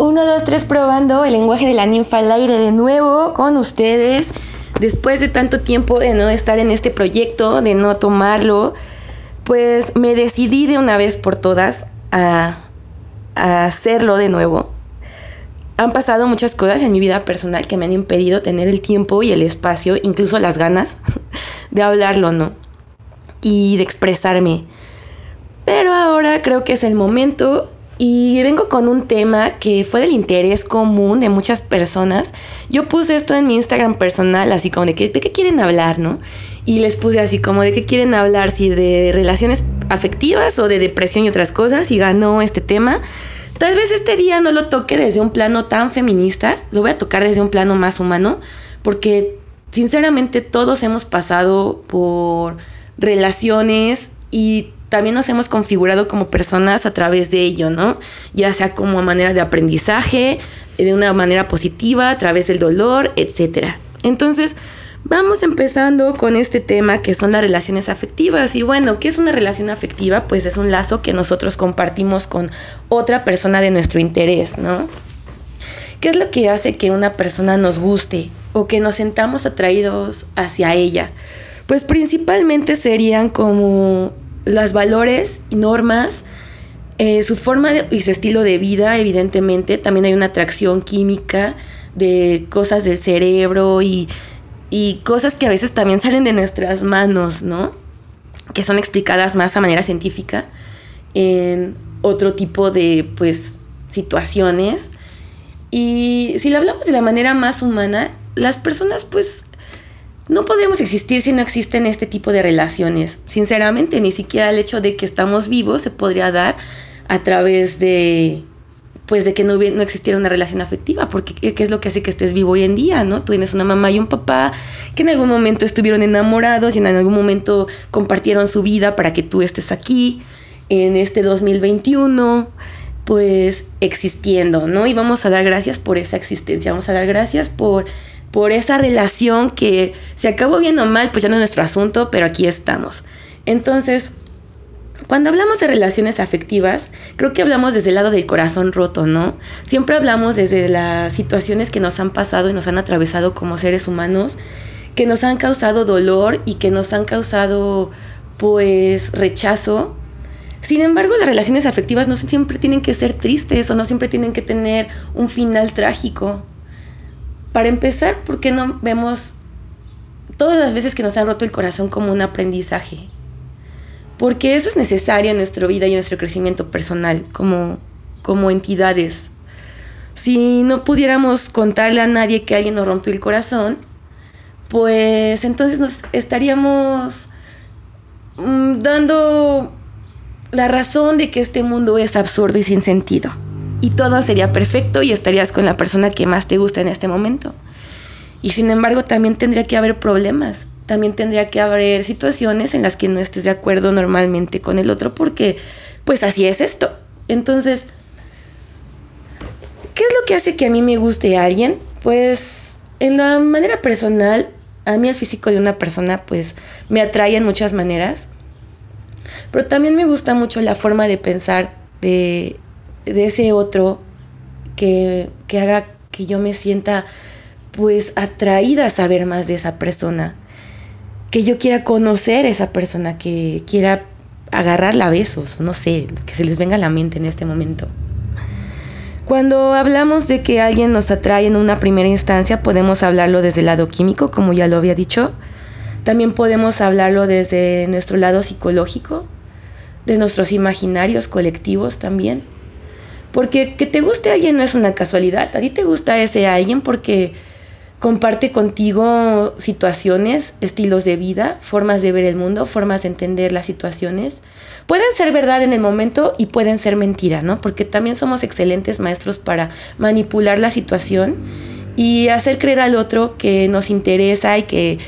Uno, dos, tres, probando el lenguaje de la ninfa al aire de nuevo con ustedes. Después de tanto tiempo de no estar en este proyecto, de no tomarlo, pues me decidí de una vez por todas a, a hacerlo de nuevo. Han pasado muchas cosas en mi vida personal que me han impedido tener el tiempo y el espacio, incluso las ganas, de hablarlo, ¿no? Y de expresarme. Pero ahora creo que es el momento y vengo con un tema que fue del interés común de muchas personas. Yo puse esto en mi Instagram personal, así como de, que, qué quieren hablar, ¿no? Y les puse así como de qué quieren hablar, si de relaciones afectivas o de depresión y otras cosas, y ganó este tema. Tal vez este día no lo toque desde un plano tan feminista, lo voy a tocar desde un plano más humano, porque sinceramente todos hemos pasado por relaciones y también nos hemos configurado como personas a través de ello, ¿no? Ya sea como manera de aprendizaje, de una manera positiva, a través del dolor, etc. Entonces, vamos empezando con este tema que son las relaciones afectivas. Y bueno, ¿qué es una relación afectiva? Pues es un lazo que nosotros compartimos con otra persona de nuestro interés, ¿no? ¿Qué es lo que hace que una persona nos guste o que nos sentamos atraídos hacia ella? Pues principalmente serían como los valores y normas, eh, su forma y su estilo de vida, evidentemente. También hay una atracción química de cosas del cerebro y, y cosas que a veces también salen de nuestras manos, ¿no? Que son explicadas más a manera científica en otro tipo de, pues, situaciones. Y si lo hablamos de la manera más humana, las personas, pues, no podemos existir si no existen este tipo de relaciones. Sinceramente, ni siquiera el hecho de que estamos vivos se podría dar a través de pues de que no, no existiera una relación afectiva, porque ¿qué es lo que hace que estés vivo hoy en día, no? Tú tienes una mamá y un papá que en algún momento estuvieron enamorados y en algún momento compartieron su vida para que tú estés aquí en este 2021, pues existiendo, ¿no? Y vamos a dar gracias por esa existencia, vamos a dar gracias por por esa relación que se acabó viendo mal, pues ya no es nuestro asunto, pero aquí estamos. Entonces, cuando hablamos de relaciones afectivas, creo que hablamos desde el lado del corazón roto, ¿no? Siempre hablamos desde las situaciones que nos han pasado y nos han atravesado como seres humanos, que nos han causado dolor y que nos han causado, pues, rechazo. Sin embargo, las relaciones afectivas no siempre tienen que ser tristes o no siempre tienen que tener un final trágico. Para empezar, ¿por qué no vemos todas las veces que nos han roto el corazón como un aprendizaje? Porque eso es necesario en nuestra vida y en nuestro crecimiento personal como, como entidades. Si no pudiéramos contarle a nadie que alguien nos rompió el corazón, pues entonces nos estaríamos mm, dando la razón de que este mundo es absurdo y sin sentido y todo sería perfecto y estarías con la persona que más te gusta en este momento. Y sin embargo también tendría que haber problemas, también tendría que haber situaciones en las que no estés de acuerdo normalmente con el otro porque pues así es esto. Entonces, ¿qué es lo que hace que a mí me guste a alguien? Pues en la manera personal, a mí el físico de una persona pues me atrae en muchas maneras, pero también me gusta mucho la forma de pensar de de ese otro que, haga que yo me sienta pues atraída a saber más de esa persona, que yo quiera conocer a esa persona, que quiera agarrarla a besos, no sé, que se les venga a la mente en este momento. Cuando hablamos de que alguien nos atrae en una primera instancia, podemos hablarlo desde el lado químico, como ya lo había dicho. También podemos hablarlo desde nuestro lado psicológico, de nuestros imaginarios colectivos también. Porque que te guste alguien no es una casualidad. A ti te gusta ese alguien porque comparte contigo situaciones, estilos de vida, formas de ver el mundo, formas de entender las situaciones. Pueden ser verdad en el momento y pueden ser mentira, ¿no? Porque también somos excelentes maestros para manipular la situación y hacer creer al otro que nos interesa y que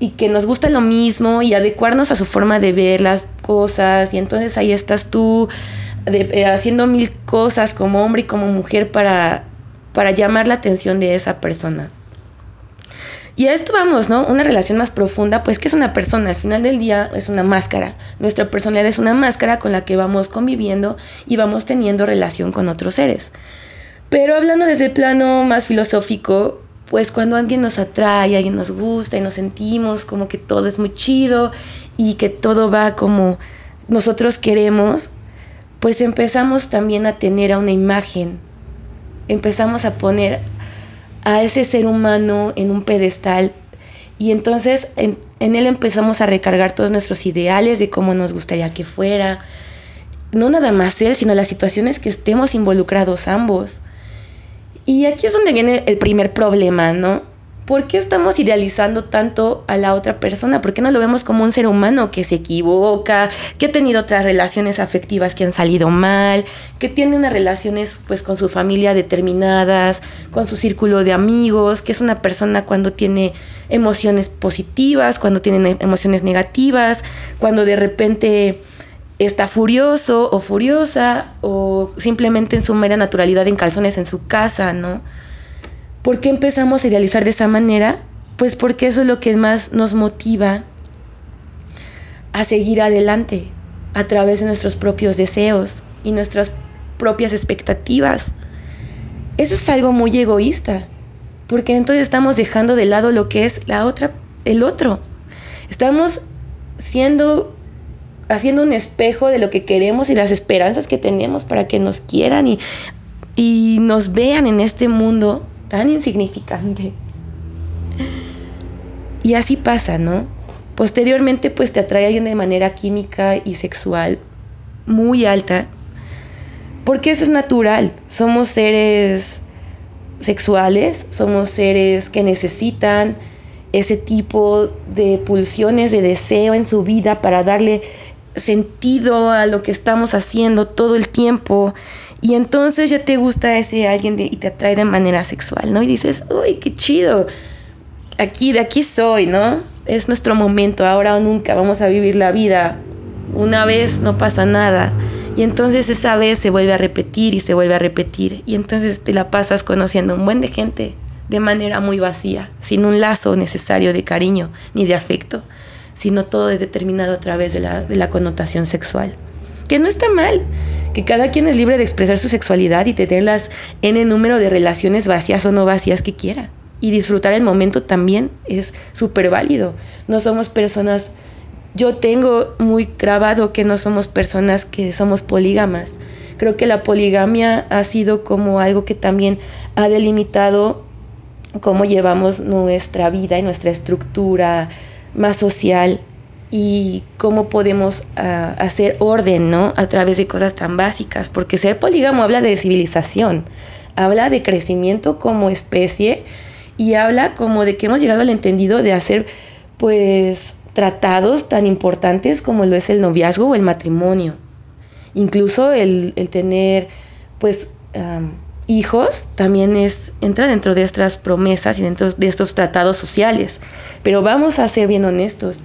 y que nos gusta lo mismo y adecuarnos a su forma de ver las cosas y entonces ahí estás tú eh, haciendo mil cosas como hombre y como mujer para, para llamar la atención de esa persona. Y a esto vamos, ¿no? Una relación más profunda, pues que es una persona, al final del día es una máscara. Nuestra personalidad es una máscara con la que vamos conviviendo y vamos teniendo relación con otros seres. Pero hablando desde el plano más filosófico, pues cuando alguien nos atrae, alguien nos gusta y nos sentimos como que todo es muy chido y que todo va como nosotros queremos, pues empezamos también a tener a una imagen, empezamos a poner a ese ser humano en un pedestal y entonces en, él empezamos a recargar todos nuestros ideales de cómo nos gustaría que fuera, no nada más él, sino las situaciones que estemos involucrados ambos. Y aquí es donde viene el primer problema, ¿no? ¿Por qué estamos idealizando tanto a la otra persona? ¿Por qué no lo vemos como un ser humano que se equivoca, que ha tenido otras relaciones afectivas que han salido mal, que tiene unas relaciones pues con su familia determinadas, con su círculo de amigos, que es una persona cuando tiene emociones positivas, cuando tiene emociones negativas, cuando de repente está furioso o furiosa o simplemente en su mera naturalidad en calzones en su casa, ¿no? ¿Por qué empezamos a idealizar de esa manera? Pues porque eso es lo que más nos motiva a seguir adelante a través de nuestros propios deseos y nuestras propias expectativas. Eso es algo muy egoísta, porque entonces estamos dejando de lado lo que es la otra, el otro. Estamos siendo haciendo un espejo de lo que queremos y las esperanzas que tenemos para que nos quieran y, y nos vean en este mundo tan insignificante. Y así pasa, ¿no? Posteriormente pues te atrae alguien de manera química y sexual muy alta, porque eso es natural, somos seres sexuales, somos seres que necesitan ese tipo de pulsiones de deseo en su vida para darle sentido a lo que estamos haciendo todo el tiempo y entonces ya te gusta ese alguien y te atrae de manera sexual, ¿no? Y dices, uy, qué chido, aquí, de aquí soy, ¿no? Es nuestro momento, ahora o nunca, vamos a vivir la vida. Una vez no pasa nada. Y entonces esa vez se vuelve a repetir y se vuelve a repetir. Y entonces te la pasas conociendo un buen de gente de manera muy vacía, sin un lazo necesario de cariño ni de afecto sino todo es determinado a través de la, connotación sexual. Que no está mal, que cada quien es libre de expresar su sexualidad y tener las n número de relaciones vacías o no vacías que quiera. Y disfrutar el momento también es súper válido. No somos personas, yo tengo muy grabado que no somos personas que somos polígamas. Creo que la poligamia ha sido como algo que también ha delimitado cómo llevamos nuestra vida y nuestra estructura más social y cómo podemos ah, hacer orden, ¿no? A través de cosas tan básicas, porque ser polígamo habla de civilización, habla de crecimiento como especie y habla como de que hemos llegado al entendido de hacer, pues, tratados tan importantes como lo es el noviazgo o el matrimonio. Incluso el, tener, pues, hijos también es, entra dentro de estas promesas y dentro de estos tratados sociales. Pero vamos a ser bien honestos.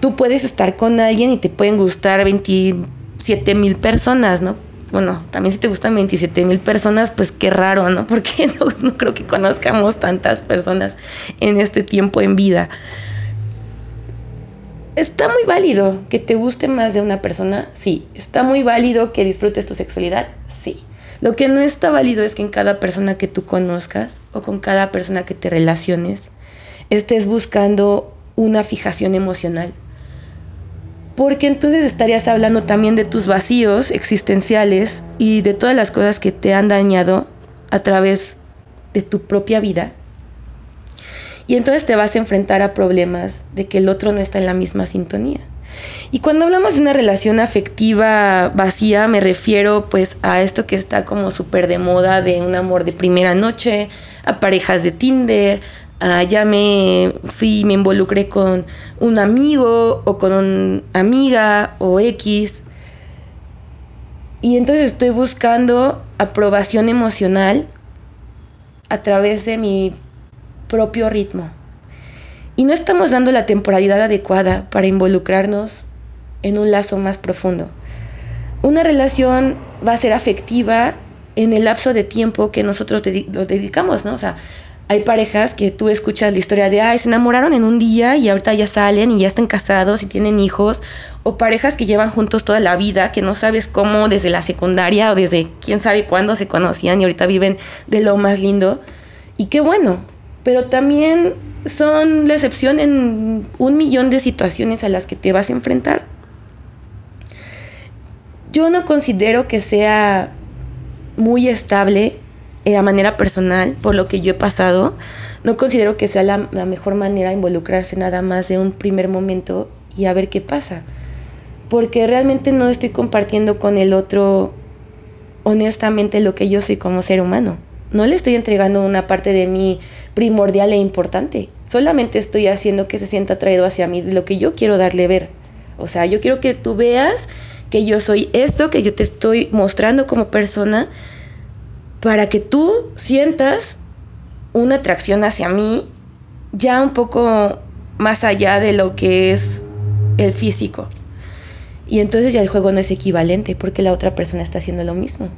Tú puedes estar con alguien y te pueden gustar 27 mil personas, ¿no? Bueno, también si te gustan 27 mil personas, pues qué raro, ¿no? Porque no, no creo que conozcamos tantas personas en este tiempo en vida. Está muy válido que te guste más de una persona, sí. Está muy válido que disfrutes tu sexualidad, sí. Lo que no está válido es que en cada persona que tú conozcas o con cada persona que te relaciones estés buscando una fijación emocional. Porque entonces estarías hablando también de tus vacíos existenciales y de todas las cosas que te han dañado a través de tu propia vida. Y entonces te vas a enfrentar a problemas de que el otro no está en la misma sintonía. Y cuando hablamos de una relación afectiva vacía, me refiero pues a esto que está como súper de moda de un amor de primera noche, a parejas de Tinder, a ya me fui, me involucré con un amigo o con una amiga o X. Y entonces estoy buscando aprobación emocional a través de mi propio ritmo. Y no estamos dando la temporalidad adecuada para involucrarnos en un lazo más profundo. Una relación va a ser afectiva en el lapso de tiempo que nosotros lo dedicamos, ¿no? O sea, hay parejas que tú escuchas la historia de, ay, se enamoraron en un día y ahorita ya salen y ya están casados y tienen hijos. O parejas que llevan juntos toda la vida, que no sabes cómo desde la secundaria o desde quién sabe cuándo se conocían y ahorita viven de lo más lindo. Y qué bueno. Pero también son la excepción en un millón de situaciones a las que te vas a enfrentar. Yo no considero que sea muy estable eh, a manera personal, por lo que yo he pasado, no considero que sea la, la, mejor manera involucrarse nada más de un primer momento y a ver qué pasa. Porque realmente no estoy compartiendo con el otro honestamente lo que yo soy como ser humano. No le estoy entregando una parte de mí primordial e importante. Solamente estoy haciendo que se sienta atraído hacia mí lo que yo quiero darle ver. O sea, yo quiero que tú veas que yo soy esto, que yo te estoy mostrando como persona para que tú sientas una atracción hacia mí ya un poco más allá de lo que es el físico. Y entonces ya el juego no es equivalente porque la otra persona está haciendo lo mismo.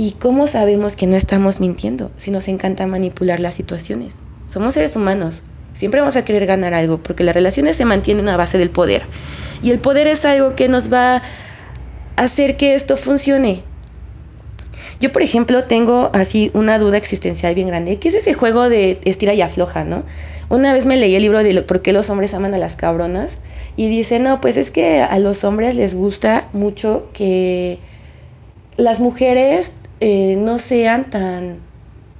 ¿Y cómo sabemos que no estamos mintiendo si nos encanta manipular las situaciones? Somos seres humanos. Siempre vamos a querer ganar algo porque las relaciones se mantienen a base del poder. Y el poder es algo que nos va a hacer que esto funcione. Yo, por ejemplo, tengo así una duda existencial bien grande. ¿Qué es ese juego de estira y afloja, no? Una vez me leí el libro de por qué los hombres aman a las cabronas y dice, no, pues es que a los hombres les gusta mucho que las mujeres eh, no sean tan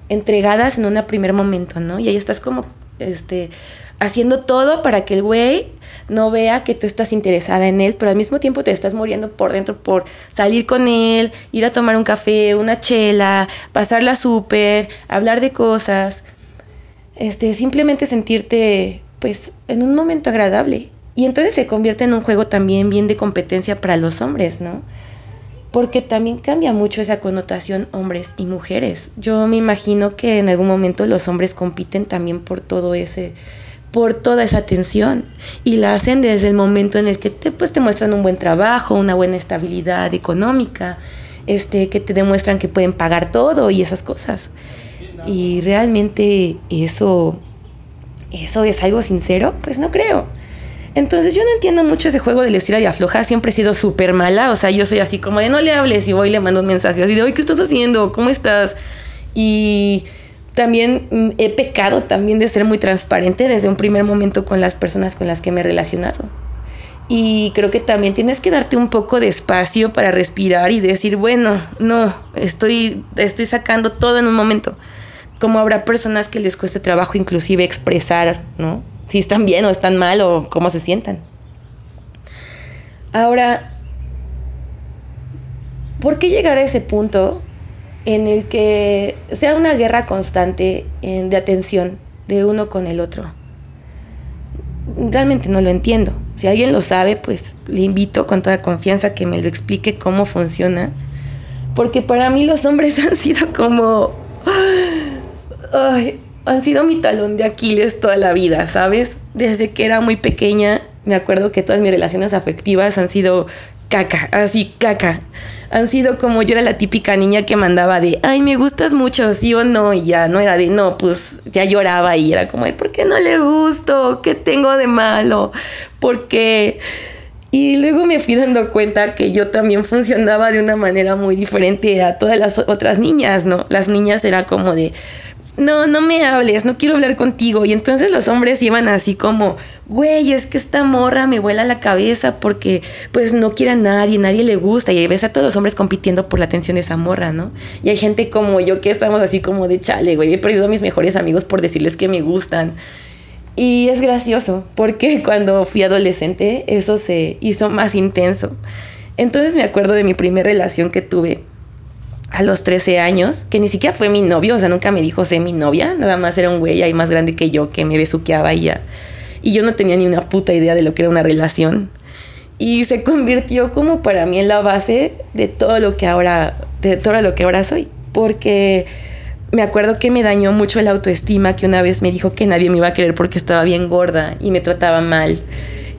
entregadas en un primer momento, ¿no? Y ahí estás como, este, haciendo todo para que el güey no vea que tú estás interesada en él, pero al mismo tiempo te estás muriendo por dentro por salir con él, ir a tomar un café, una chela, pasarla súper, hablar de cosas, este, simplemente sentirte pues en un momento agradable. Y entonces se convierte en un juego también bien de competencia para los hombres, ¿no? Porque también cambia mucho esa connotación hombres y mujeres. Yo me imagino que en algún momento los hombres compiten también por todo ese por toda esa atención y la hacen desde el momento en el que te, pues, te muestran un buen trabajo, una buena estabilidad económica, este, que te demuestran que pueden pagar todo y esas cosas. Y realmente eso, eso es algo sincero, pues no creo. Entonces yo no entiendo mucho ese juego de la estira y afloja, siempre he sido súper mala, o sea, yo soy así como de no le hables y voy y le mando un mensaje así de, oye, ¿qué estás haciendo? ¿Cómo estás? Y también mm, he pecado también de ser muy transparente desde un primer momento con las personas con las que me he relacionado. Y creo que también tienes que darte un poco de espacio para respirar y decir, bueno, no, estoy, estoy sacando todo en un momento. Como habrá personas que les cueste trabajo inclusive expresar, ¿no? Si están bien o están mal o cómo se sientan. Ahora, ¿por qué llegar a ese punto en el que sea una guerra constante de atención de uno con el otro. Realmente no lo entiendo. Si alguien lo sabe, pues le invito con toda confianza que me lo explique cómo funciona. Porque para mí los hombres han sido como... han sido mi talón de Aquiles toda la vida, ¿sabes? Desde que era muy pequeña, me acuerdo que todas mis relaciones afectivas han sido caca, así caca han sido como yo era la típica niña que mandaba de, ay, me gustas mucho, sí o no, y ya no era de, no, pues ya lloraba y era como, ¿por qué no le gusto? ¿Qué tengo de malo? Porque... Y luego me fui dando cuenta que yo también funcionaba de una manera muy diferente a todas las otras niñas, ¿no? Las niñas eran como de, no, no me hables, no quiero hablar contigo. Y entonces los hombres iban así como, güey, es que esta morra me vuela la cabeza porque pues no quiere a nadie, nadie le gusta. Y ves a todos los hombres compitiendo por la atención de esa morra, ¿no? Y hay gente como yo que estamos así como de chale, güey, he perdido a mis mejores amigos por decirles que me gustan. Y es gracioso porque cuando fui adolescente eso se hizo más intenso. Entonces me acuerdo de mi primera relación que tuve a los 13 años, que ni siquiera fue mi novio, o sea, nunca me dijo sé mi novia, nada más era un güey ahí más grande que yo que me besuqueaba y ya. Y yo no tenía ni una puta idea de lo que era una relación. Y se convirtió como para mí en la base de todo lo que ahora, de todo lo que ahora soy. Porque me acuerdo que me dañó mucho la autoestima que una vez me dijo que nadie me iba a querer porque estaba bien gorda y me trataba mal.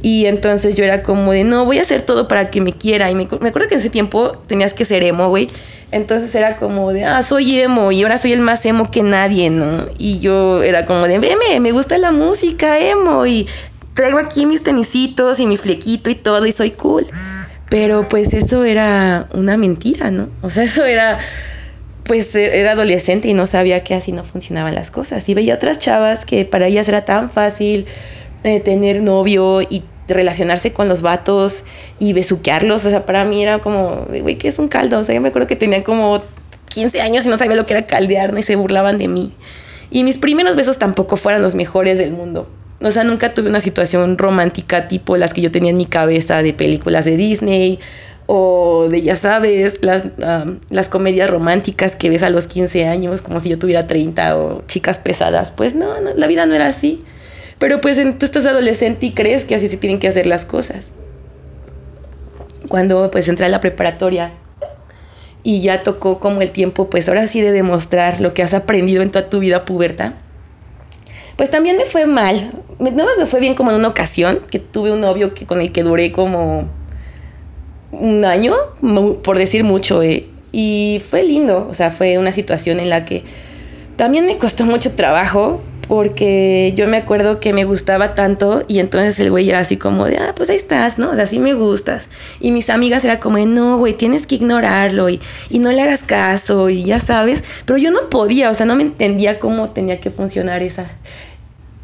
Y entonces yo era como de, no, voy a hacer todo para que me quiera. Y me, me acuerdo que en ese tiempo tenías que ser emo, güey. Entonces era como de, ah, soy emo y ahora soy el más emo que nadie, ¿no? Y yo era como de, veme, me gusta la música emo y traigo aquí mis tenisitos y mi flequito y todo y soy cool. Pero pues eso era una mentira, ¿no? O sea, eso era, pues era adolescente y no sabía que así no funcionaban las cosas. Y veía otras chavas que para ellas era tan fácil eh, tener novio y relacionarse con los vatos y besuquearlos. O sea, para mí era como, güey, ¿qué es un caldo? O sea, yo me acuerdo que tenía como 15 años y no sabía lo que era caldear. Y se burlaban de mí. Y mis primeros besos tampoco fueron los mejores del mundo. O sea, nunca tuve una situación romántica tipo las que yo tenía en mi cabeza de películas de Disney o de, ya sabes, las, las comedias románticas que ves a los 15 años, como si yo tuviera 30 o chicas pesadas. Pues no, no la vida no era así. Pero pues tú estás adolescente y crees que así se tienen que hacer las cosas. Cuando pues entré a la preparatoria y ya tocó como el tiempo, pues ahora sí de demostrar lo que has aprendido en toda tu vida puberta. Pues también me fue mal. No me fue bien como en una ocasión, que tuve un novio que, con el que duré como un año, por decir mucho, eh. y fue lindo. O sea, fue una situación en la que también me costó mucho trabajo, porque yo me acuerdo que me gustaba tanto y entonces el güey era así como de, ah, pues ahí estás, ¿no? O sea, sí me gustas. Y mis amigas era como de, no, güey, tienes que ignorarlo y, y no le hagas caso y ya sabes. Pero yo no podía, o sea, no me entendía cómo tenía que funcionar esa...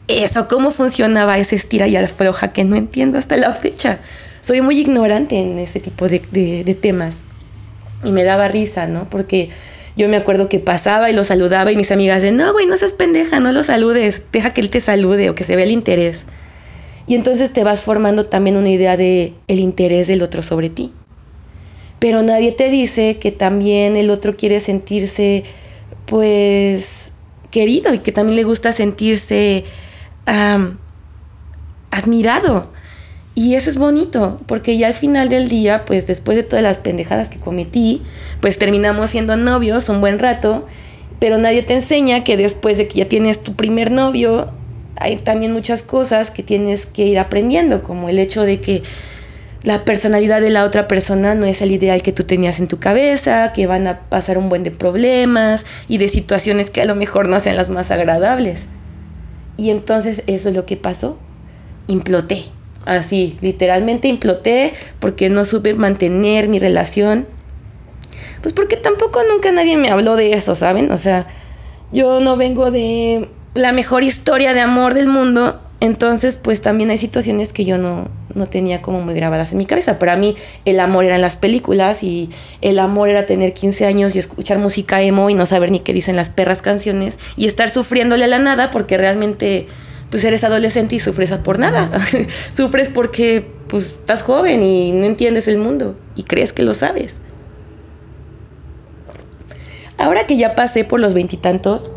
Eso, cómo funcionaba ese estira y afloja que no entiendo hasta la fecha. Soy muy ignorante en ese tipo de, de, de temas. Y me daba risa, ¿no? Porque yo me acuerdo que pasaba y lo saludaba y mis amigas de, no, güey, no seas pendeja, no lo saludes, deja que él te salude o que se vea el interés. Y entonces te vas formando también una idea de el interés del otro sobre ti. Pero nadie te dice que también el otro quiere sentirse, pues, querido y que también le gusta sentirse admirado. Y eso es bonito, porque ya al final del día, pues después de todas las pendejadas que cometí, pues terminamos siendo novios un buen rato, pero nadie te enseña que después de que ya tienes tu primer novio, hay también muchas cosas que tienes que ir aprendiendo, como el hecho de que la personalidad de la otra persona no es el ideal que tú tenías en tu cabeza, que van a pasar un buen de problemas y de situaciones que a lo mejor no sean las más agradables. Y entonces eso es lo que pasó. Imploté. Así, literalmente imploté porque no supe mantener mi relación. Pues porque tampoco nunca nadie me habló de eso, ¿saben? O sea, yo no vengo de la mejor historia de amor del mundo. Entonces, pues también hay situaciones que yo no, no tenía como muy grabadas en mi cabeza. Para mí, el amor era en las películas y el amor era tener 15 años y escuchar música emo y no saber ni qué dicen las perras canciones y estar sufriéndole a la nada porque realmente pues eres adolescente y sufres por nada. sufres porque pues estás joven y no entiendes el mundo y crees que lo sabes. Ahora que ya pasé por los veintitantos,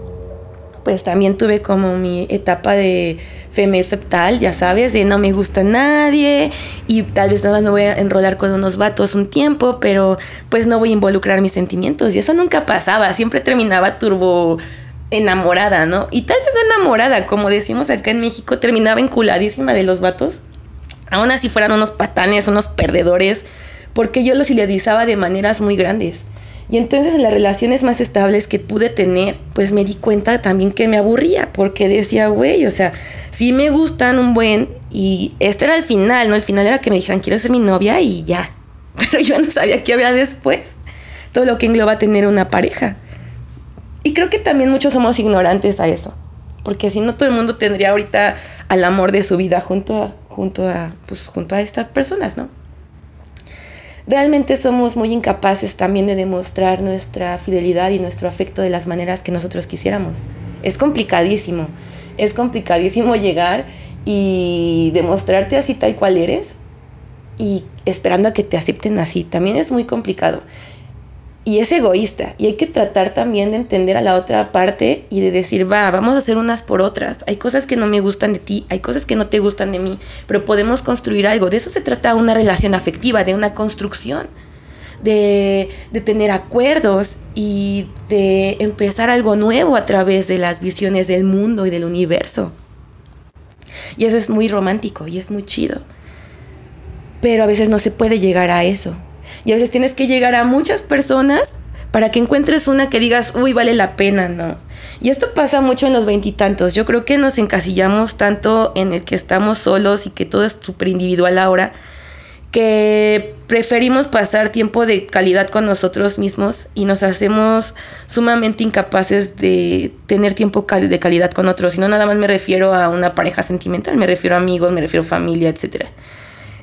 pues también tuve como mi etapa de female feptal, ya sabes, de no me gusta nadie y tal vez nada más me voy a enrolar con unos vatos un tiempo, pero pues no voy a involucrar mis sentimientos y eso nunca pasaba, siempre terminaba turbo enamorada, ¿no? Y tal vez no enamorada, como decimos acá en México, terminaba enculadísima de los vatos. Aún así fueran unos patanes, unos perdedores, porque yo los idealizaba de maneras muy grandes. Y entonces en las relaciones más estables que pude tener, pues me di cuenta también que me aburría, porque decía, güey, o sea, sí me gustan un buen, y este era el final, ¿no? El final era que me dijeran, quiero ser mi novia y ya. Pero yo no sabía qué había después. Todo lo que engloba tener una pareja. Y creo que también muchos somos ignorantes a eso. Porque si no, todo el mundo tendría ahorita al amor de su vida junto a, junto a, pues, junto a estas personas, ¿no? Realmente somos muy incapaces también de demostrar nuestra fidelidad y nuestro afecto de las maneras que nosotros quisiéramos. Es complicadísimo. Es complicadísimo llegar y demostrarte así tal cual eres y esperando a que te acepten así. También es muy complicado y es egoísta. Y hay que tratar también de entender a la otra parte y de decir, va, vamos a hacer unas por otras. Hay cosas que no me gustan de ti, hay cosas que no te gustan de mí, pero podemos construir algo. De eso se trata una relación afectiva, de una construcción, de, de tener acuerdos y de empezar algo nuevo a través de las visiones del mundo y del universo. Y eso es muy romántico y es muy chido. pero a veces no se puede llegar a eso. Y a veces tienes que llegar a muchas personas para que encuentres una que digas, uy, vale la pena, ¿no? Y esto pasa mucho en los veintitantos. Yo creo que nos encasillamos tanto en el que estamos solos y que todo es súper individual ahora, que preferimos pasar tiempo de calidad con nosotros mismos y nos hacemos sumamente incapaces de tener tiempo de calidad con otros. Y no nada más me refiero a una pareja sentimental, me refiero a amigos, me refiero a familia, etc.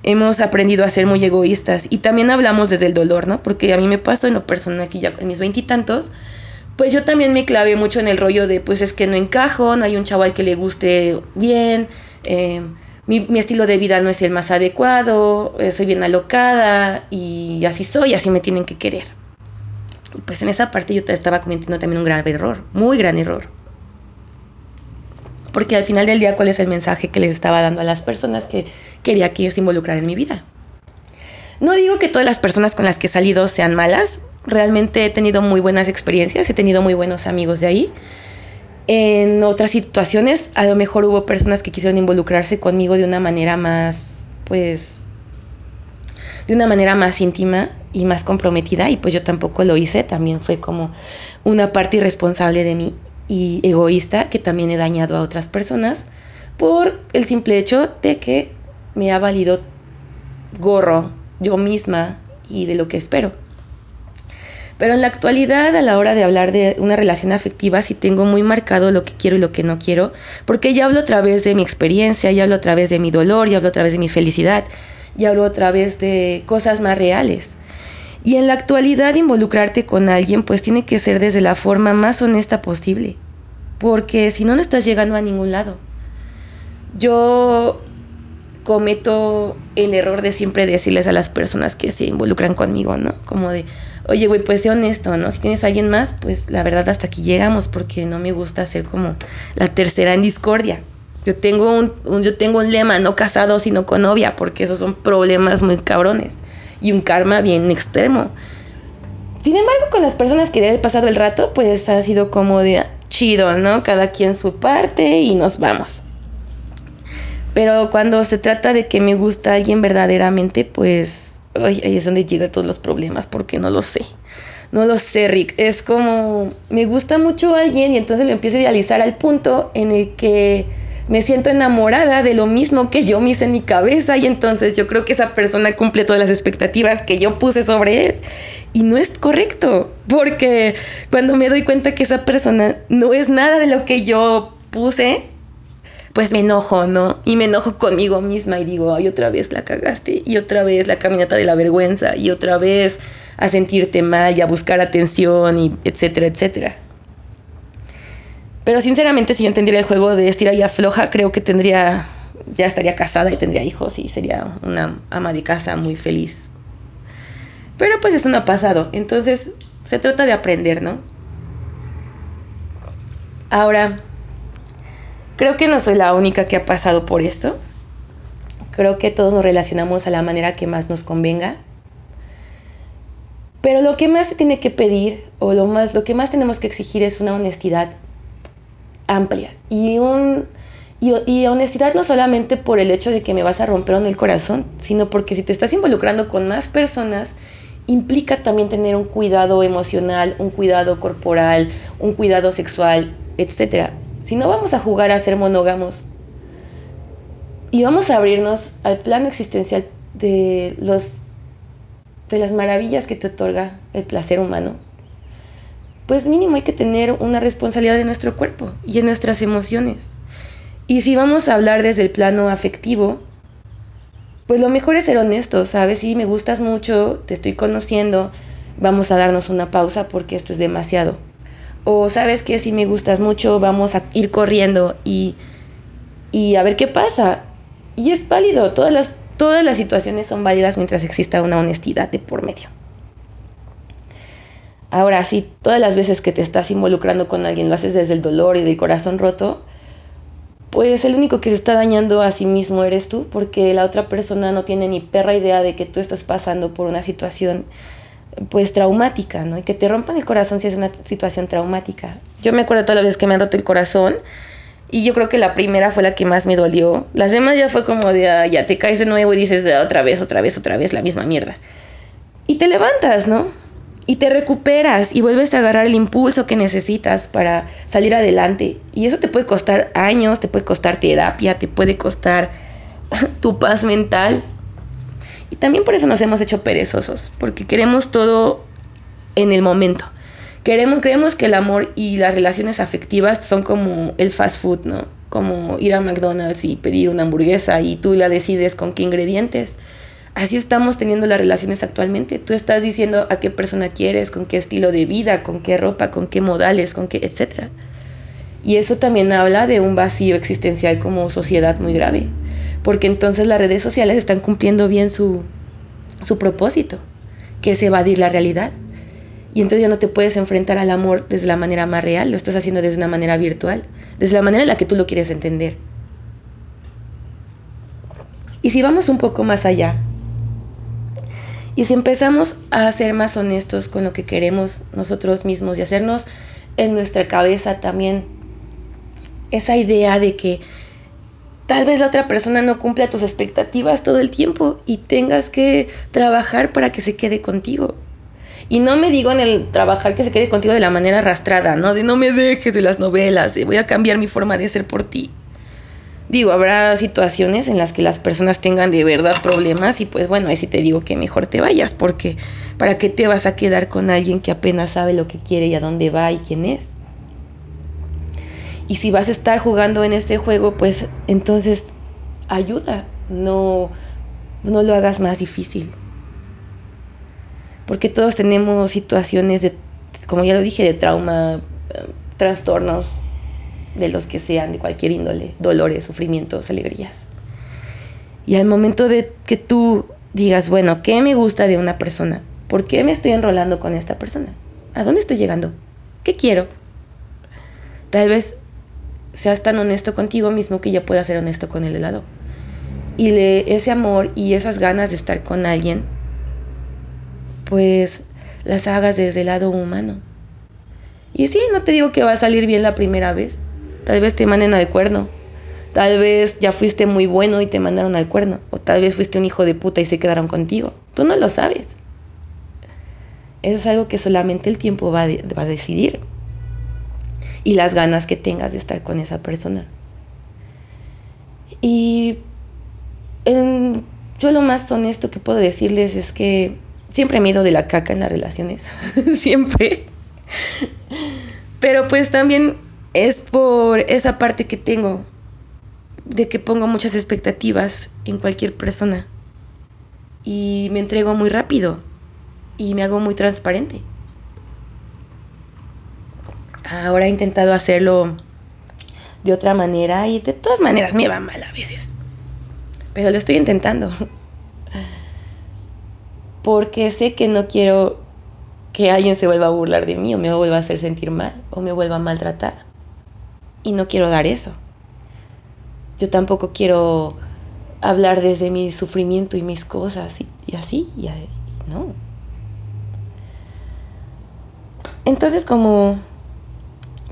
Hemos aprendido a ser muy egoístas y también hablamos desde el dolor, ¿no? Porque a mí me pasó en lo personal aquí ya en mis veintitantos, pues yo también me clavé mucho en el rollo de, pues es que no encajo, no hay un chaval que le guste bien, eh, mi, estilo de vida no es el más adecuado, eh, soy bien alocada y así soy, así me tienen que querer. Pues en esa parte yo estaba cometiendo también un grave error, muy gran error. Porque al final del día, ¿cuál es el mensaje que les estaba dando a las personas que quería que ellos se involucraran en mi vida? No digo que todas las personas con las que he salido sean malas, realmente he tenido muy buenas experiencias, he tenido muy buenos amigos de ahí. En otras situaciones, a lo mejor hubo personas que quisieron involucrarse conmigo de una manera más, pues, de una manera más íntima y más comprometida y pues yo tampoco lo hice, también fue como una parte irresponsable de mí y egoísta que también he dañado a otras personas por el simple hecho de que me ha valido gorro yo misma y de lo que espero. Pero en la actualidad, a la hora de hablar de una relación afectiva, sí tengo muy marcado lo que quiero y lo que no quiero, porque ya hablo a través de mi experiencia, ya hablo a través de mi dolor, ya hablo a través de mi felicidad, ya hablo a través de cosas más reales. Y en la actualidad, involucrarte con alguien, pues tiene que ser desde la forma más honesta posible, porque si no, no estás llegando a ningún lado. Yo cometo el error de siempre decirles a las personas que se involucran conmigo, ¿no? Como de, oye, güey, pues sé honesto, ¿no? Si tienes alguien más, pues la verdad hasta aquí llegamos porque no me gusta ser como la tercera en discordia. Yo tengo un, yo tengo un lema, no casado, sino con novia, porque esos son problemas muy cabrones y un karma bien extremo. Sin embargo, con las personas que he pasado el rato, pues ha sido como de ah, chido, ¿no? Cada quien su parte y nos vamos. Pero cuando se trata de que me gusta alguien verdaderamente, pues ahí es donde llegan todos los problemas, porque no lo sé. No lo sé, Rick. Es como, me gusta mucho alguien y entonces lo empiezo a idealizar al punto en el que me siento enamorada de lo mismo que yo me hice en mi cabeza y entonces yo creo que esa persona cumple todas las expectativas que yo puse sobre él. Y no es correcto, porque cuando me doy cuenta que esa persona no es nada de lo que yo puse, pues me enojo, ¿no? Y me enojo conmigo misma y digo, ay, otra vez la cagaste, y otra vez la caminata de la vergüenza, y otra vez a sentirte mal y a buscar atención, y etcétera, etcétera. Pero sinceramente, si yo entendiera el juego de estira y afloja, creo que tendría, ya estaría casada y tendría hijos y sería una ama de casa muy feliz. Pero pues eso no ha pasado, entonces se trata de aprender, ¿no? Ahora, Creo que no soy la única que ha pasado por esto. Creo que todos nos relacionamos a la manera que más nos convenga. Pero lo que más se tiene que pedir o lo más lo que más tenemos que exigir es una honestidad amplia. Y un y, honestidad no solamente por el hecho de que me vas a romper o no el corazón, sino porque si te estás involucrando con más personas, implica también tener un cuidado emocional, un cuidado corporal, un cuidado sexual, etcétera. Si no vamos a jugar a ser monógamos y vamos a abrirnos al plano existencial de los de las maravillas que te otorga el placer humano, pues mínimo hay que tener una responsabilidad de nuestro cuerpo y de nuestras emociones. Y si vamos a hablar desde el plano afectivo, pues lo mejor es ser honesto, ¿sabes? Si me gustas mucho, te estoy conociendo, vamos a darnos una pausa porque esto es demasiado. O sabes que si me gustas mucho, vamos a ir corriendo y, y a ver qué pasa. Y es válido, todas las, todas las situaciones son válidas mientras exista una honestidad de por medio. Ahora, si todas las veces que te estás involucrando con alguien lo haces desde el dolor y del corazón roto, pues el único que se está dañando a sí mismo eres tú, porque la otra persona no tiene ni perra idea de que tú estás pasando por una situación pues traumática, ¿no? Y que te rompan el corazón si es una situación traumática. Yo me acuerdo todas las veces que me han roto el corazón Y yo creo que la primera fue la que más me dolió. Las demás ya fue como de, ya te caes de nuevo y dices, otra vez, otra vez, otra vez, la misma mierda. Y te levantas, ¿no? Y te recuperas y vuelves a agarrar el impulso que necesitas para salir adelante. Y eso te puede costar años, te puede costar terapia, te puede costar tu paz mental. Y también por eso nos hemos hecho perezosos, porque queremos todo en el momento. Queremos, creemos que el amor y las relaciones afectivas son como el fast food, ¿no? Como ir a McDonald's y pedir una hamburguesa y tú la decides con qué ingredientes. Así estamos teniendo las relaciones actualmente. Tú estás diciendo a qué persona quieres, con qué estilo de vida, con qué ropa, con qué modales, con qué, etc. Y eso también habla de un vacío existencial como sociedad muy grave. Porque entonces las redes sociales están cumpliendo bien su, su propósito, que es evadir la realidad. Y entonces ya no te puedes enfrentar al amor desde la manera más real, lo estás haciendo desde una manera virtual, desde la manera en la que tú lo quieres entender. Y si vamos un poco más allá, y si empezamos a ser más honestos con lo que queremos nosotros mismos y hacernos en nuestra cabeza también esa idea de que tal vez la otra persona no cumpla tus expectativas todo el tiempo y tengas que trabajar para que se quede contigo. Y no me digo en el trabajar que se quede contigo de la manera arrastrada, ¿no? De no me dejes de las novelas, de voy a cambiar mi forma de ser por ti. Digo, habrá situaciones en las que las personas tengan de verdad problemas y pues bueno, ahí sí te digo que mejor te vayas porque ¿para qué te vas a quedar con alguien que apenas sabe lo que quiere y a dónde va y quién es? Y si vas a estar jugando en ese juego, pues entonces ayuda, no, no lo hagas más difícil porque todos tenemos situaciones de, como ya lo dije, de trauma, eh, trastornos de los que sean, de cualquier índole, dolores, sufrimientos, alegrías. Y al momento de que tú digas, bueno, ¿qué me gusta de una persona? ¿Por qué me estoy enrolando con esta persona? ¿A dónde estoy llegando? ¿Qué quiero? Tal vez seas tan honesto contigo mismo que ya puedas ser honesto con el helado. Y le, ese amor y esas ganas de estar con alguien pues las hagas desde el lado humano. Y sí, no te digo que va a salir bien la primera vez. Tal vez te manden al cuerno. Tal vez ya fuiste muy bueno y te mandaron al cuerno. O tal vez fuiste un hijo de puta y se quedaron contigo. Tú no lo sabes. Eso es algo que solamente el tiempo va, a decidir. Y las ganas que tengas de estar con esa persona. Y yo lo más honesto que puedo decirles es que Siempre me he ido de la caca en las relaciones. Siempre. Pero pues también es por esa parte que tengo de que pongo muchas expectativas en cualquier persona. Y me entrego muy rápido. Y me hago muy transparente. Ahora he intentado hacerlo de otra manera y de todas maneras me va mal a veces. Pero lo estoy intentando porque sé que no quiero que alguien se vuelva a burlar de mí o me vuelva a hacer sentir mal o me vuelva a maltratar. Y no quiero dar eso. Yo tampoco quiero hablar desde mi sufrimiento y mis cosas y, así, y, no. Entonces como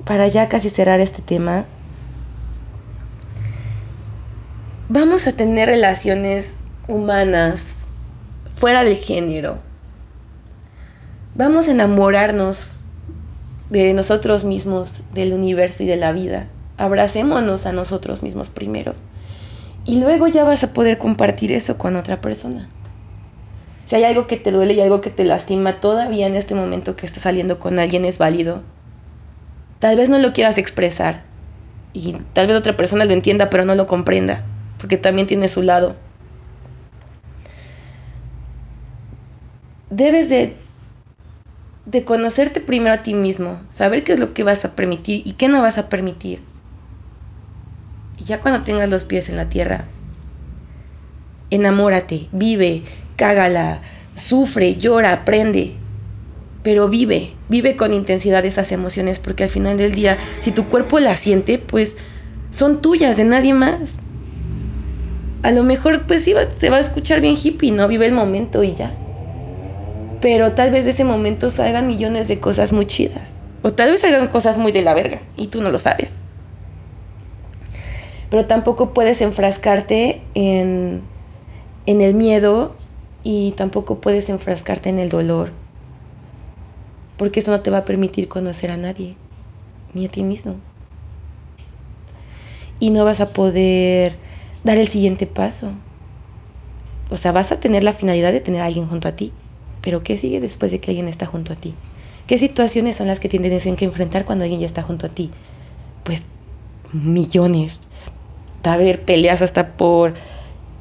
para ya casi cerrar este tema, vamos a tener relaciones humanas fuera del género. Vamos a enamorarnos de nosotros mismos, del universo y de la vida. Abracémonos a nosotros mismos primero. Y luego ya vas a poder compartir eso con otra persona. Si hay algo que te duele y algo que te lastima todavía en este momento que estás saliendo con alguien es válido. Tal vez no lo quieras expresar y tal vez otra persona lo entienda pero no lo comprenda, porque también tiene su lado. debes de, de conocerte primero a ti mismo, saber qué es lo que vas a permitir y qué no vas a permitir. Y ya cuando tengas los pies en la tierra, enamórate, vive, cágala, sufre, llora, aprende, pero vive, vive con intensidad esas emociones, porque al final del día, si tu cuerpo las siente, pues son tuyas, de nadie más. A lo mejor, pues sí, se va a escuchar bien hippie, ¿no? Vive el momento y ya pero tal vez de ese momento salgan millones de cosas muy chidas. O tal vez salgan cosas muy de la verga y tú no lo sabes. pero tampoco puedes enfrascarte en, en el miedo y tampoco puedes enfrascarte en el dolor, porque eso no te va a permitir conocer a nadie, ni a ti mismo. Y no vas a poder dar el siguiente paso. O sea, vas a tener la finalidad de tener a alguien junto a ti, pero ¿qué sigue después de que alguien está junto a ti? ¿Qué situaciones son las que tienes que enfrentar cuando alguien ya está junto a ti? Pues millones. Va a haber peleas hasta por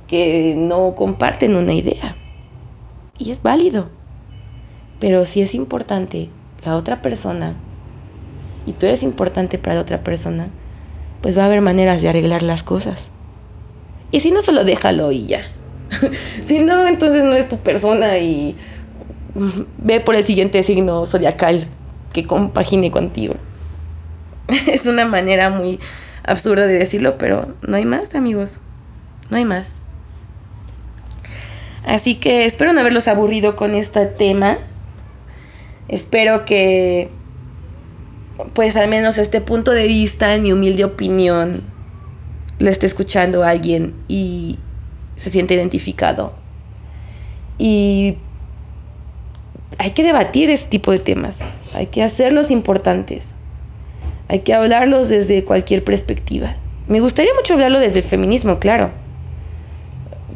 que no comparten una idea. Y es válido. Pero si es importante la otra persona y tú eres importante para la otra persona, pues va a haber maneras de arreglar las cosas. Y si no, solo déjalo y ya. si no, entonces no es tu persona y ve por el siguiente signo zodiacal que compagine contigo. es una manera muy absurda de decirlo, pero no hay más, amigos. No hay más. Así que espero no haberlos aburrido con este tema. Espero que, pues al menos este punto de vista, en mi humilde opinión, lo esté escuchando alguien y se siente identificado. Y hay que debatir este tipo de temas, hay que hacerlos importantes, hay que hablarlos desde cualquier perspectiva. Me gustaría mucho hablarlo desde el feminismo, claro,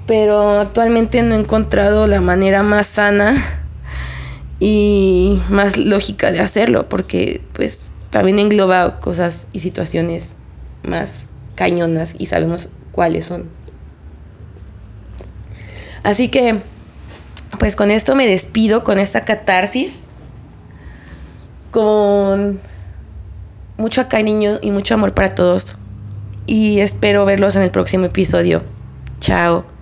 pero actualmente no he encontrado la manera más sana y más lógica de hacerlo, porque pues también engloba cosas y situaciones más cañonas y sabemos cuáles son. Así que pues con esto me despido con esta catarsis, con mucho cariño y mucho amor para todos. Y espero verlos en el próximo episodio. Chao.